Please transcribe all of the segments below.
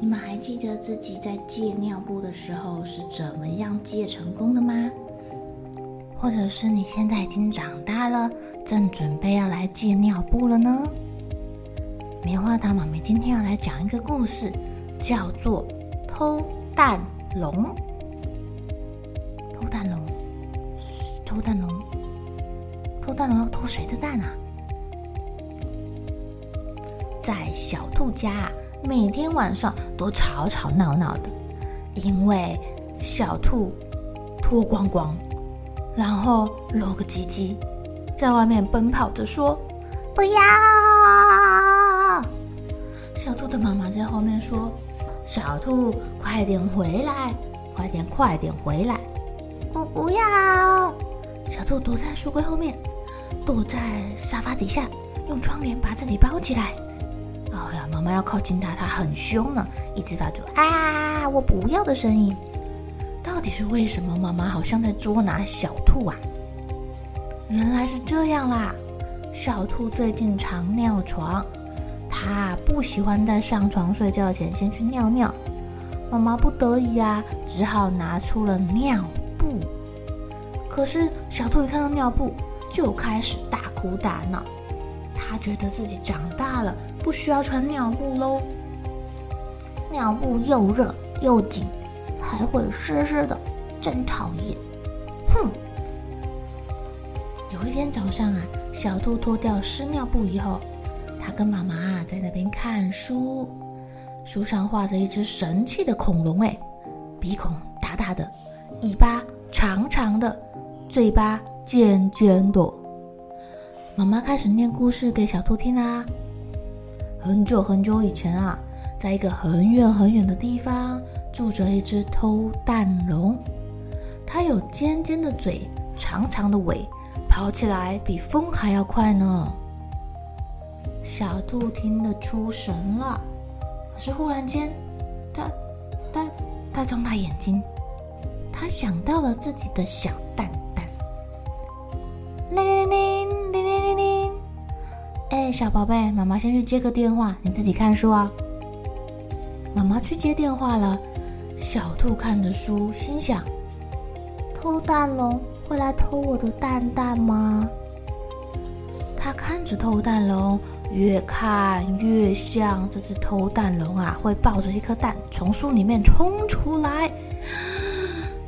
你们还记得自己在戒尿布的时候是怎么样戒成功的吗？或者是你现在已经长大了，正准备要来戒尿布了呢？棉花糖妈咪今天要来讲一个故事，叫做《偷蛋龙》。偷蛋龙，偷蛋龙，偷蛋龙要偷谁的蛋啊？在小兔家。每天晚上都吵吵闹闹的，因为小兔脱光光，然后露个鸡鸡，在外面奔跑着说：“不要！”小兔的妈妈在后面说：“小兔，快点回来，快点，快点回来！”我不要。小兔躲在书柜后面，躲在沙发底下，用窗帘把自己包起来。哎呀，妈妈要靠近它，它很凶呢，一直发出啊，我不要的声音。到底是为什么？妈妈好像在捉拿小兔啊？原来是这样啦。小兔最近常尿床，它不喜欢在上床睡觉前先去尿尿。妈妈不得已啊，只好拿出了尿布。可是小兔一看到尿布，就开始大哭大闹。它觉得自己长大了。不需要穿尿布喽，尿布又热又紧，还会湿湿的，真讨厌！哼！有一天早上啊，小兔脱掉湿尿布以后，它跟妈妈啊在那边看书，书上画着一只神气的恐龙，哎，鼻孔大大的，尾巴长长的，嘴巴尖尖的。妈妈开始念故事给小兔听啦。很久很久以前啊，在一个很远很远的地方，住着一只偷蛋龙。它有尖尖的嘴，长长的尾，跑起来比风还要快呢。小兔听得出神了，可是忽然间，它、它、它睁大眼睛，它想到了自己的小蛋蛋。铃铃铃，哎，小宝贝，妈妈先去接个电话，你自己看书啊。妈妈去接电话了。小兔看着书，心想：偷蛋龙会来偷我的蛋蛋吗？他看着偷蛋龙，越看越像这只偷蛋龙啊，会抱着一颗蛋从书里面冲出来，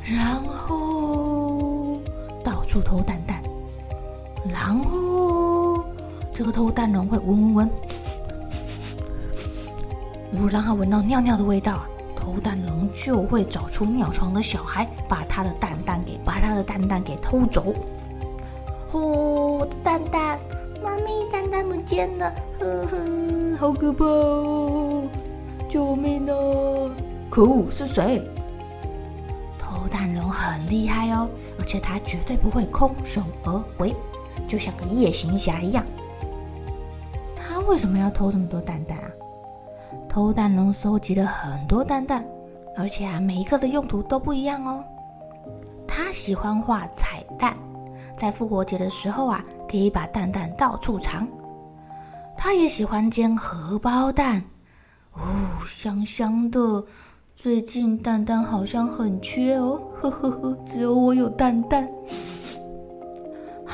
然后到处偷蛋蛋，然后。这个偷蛋龙会闻闻闻，如果让它闻到尿尿的味道，偷蛋龙就会找出尿床的小孩，把他的蛋蛋给把他的蛋蛋给偷走。哦，我的蛋蛋，妈咪，蛋蛋不见了，呵呵，好可怕哦！救命啊！可恶，是谁？偷蛋龙很厉害哦，而且它绝对不会空手而回，就像个夜行侠一样。为什么要偷这么多蛋蛋啊？偷蛋龙收集了很多蛋蛋，而且啊，每一颗的用途都不一样哦。他喜欢画彩蛋，在复活节的时候啊，可以把蛋蛋到处藏。他也喜欢煎荷包蛋，哦，香香的。最近蛋蛋好像很缺哦，呵呵呵，只有我有蛋蛋。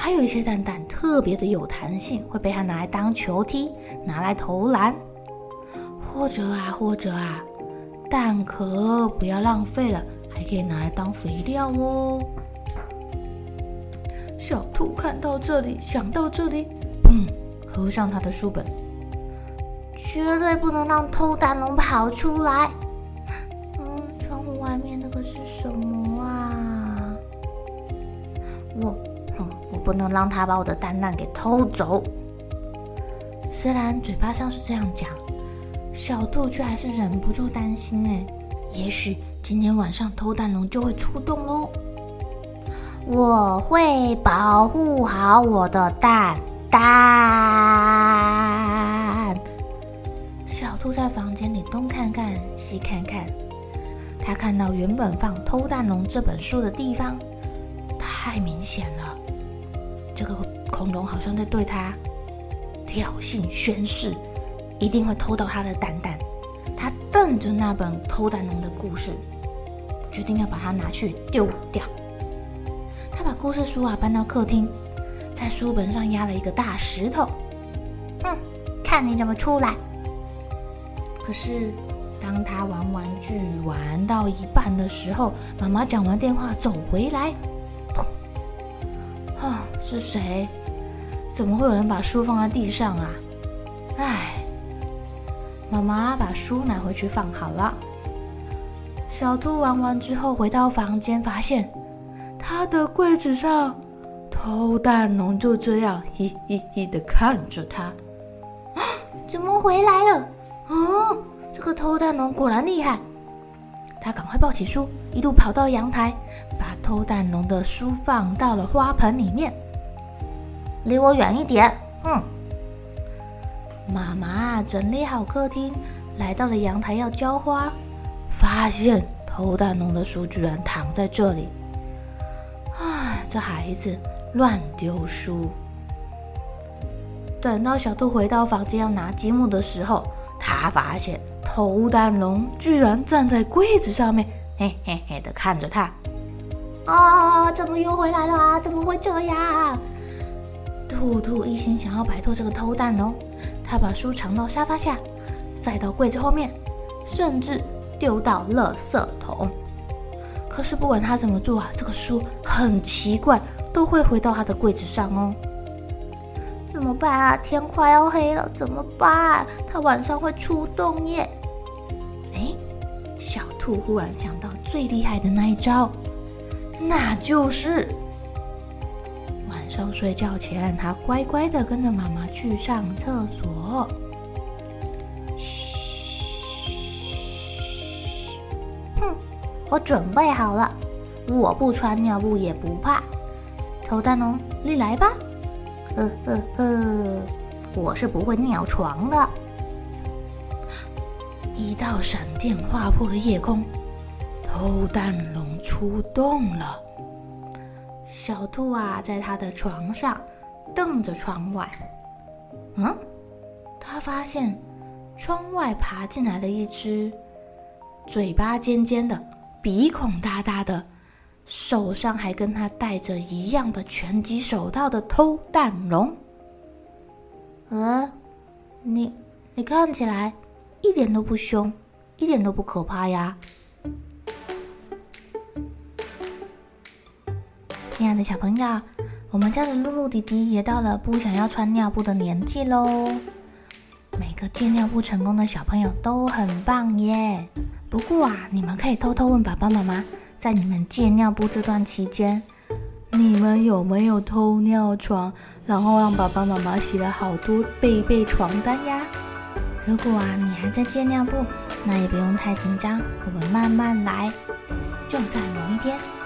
还有一些蛋蛋特别的有弹性，会被它拿来当球踢，拿来投篮，或者啊，或者啊，蛋壳不要浪费了，还可以拿来当肥料哦。小兔看到这里，想到这里，砰，合上他的书本，绝对不能让偷蛋龙跑出来。嗯，窗户外面那个是什么啊？我不能让他把我的蛋蛋给偷走。虽然嘴巴上是这样讲，小兔却还是忍不住担心哎，也许今天晚上偷蛋龙就会出动喽。我会保护好我的蛋蛋。小兔在房间里东看看西看看，他看到原本放《偷蛋龙》这本书的地方，太明显了，这个恐龙好像在对他。挑衅宣誓，一定会偷到他的蛋蛋。他瞪着那本偷蛋龙的故事，决定要把它拿去丢掉。他把故事书啊搬到客厅，在书本上压了一个大石头。嗯，看你怎么出来。可是，当他玩玩具玩到一半的时候，妈妈讲完电话走回来。啊，是谁？怎么会有人把书放在地上啊？唉，妈妈把书拿回去放好了。小兔玩完之后回到房间，发现他的柜子上偷蛋龙就这样嘿嘿嘿的看着他。啊，怎么回来了？哦，这个偷蛋龙果然厉害。他赶快抱起书，一路跑到阳台，把偷蛋龙的书放到了花盆里面。离我远一点！嗯，妈妈整理好客厅，来到了阳台要浇花，发现偷蛋龙的书居然躺在这里。唉，这孩子乱丢书。等到小兔回到房间要拿积木的时候，他发现偷蛋龙居然站在柜子上面，嘿嘿嘿的看着他。啊，怎么又回来了？怎么会这样？兔兔一心想要摆脱这个偷蛋龙，他把书藏到沙发下，再到柜子后面，甚至丢到垃圾桶。可是不管他怎么做啊，这个书很奇怪，都会回到他的柜子上哦。怎么办啊？天快要黑了，怎么办？他晚上会出动耶！哎，小兔忽然想到最厉害的那一招，那就是。上睡觉前，他乖乖的跟着妈妈去上厕所。嘘，哼，我准备好了，我不穿尿布也不怕。偷蛋龙，你来吧。呵呵呵，我是不会尿床的。一道闪电划破了夜空，偷蛋龙出动了。小兔啊，在他的床上瞪着窗外。嗯，他发现窗外爬进来了一只嘴巴尖尖的、鼻孔大大的、手上还跟他戴着一样的拳击手套的偷蛋龙。呃，你你看起来一点都不凶，一点都不可怕呀。亲爱的小朋友，我们家的露露弟弟也到了不想要穿尿布的年纪喽。每个戒尿布成功的小朋友都很棒耶。不过啊，你们可以偷偷问爸爸妈妈，在你们戒尿布这段期间，你们有没有偷尿床，然后让爸爸妈妈洗了好多被被床单呀？如果啊，你还在戒尿布，那也不用太紧张，我们慢慢来。就在某一天。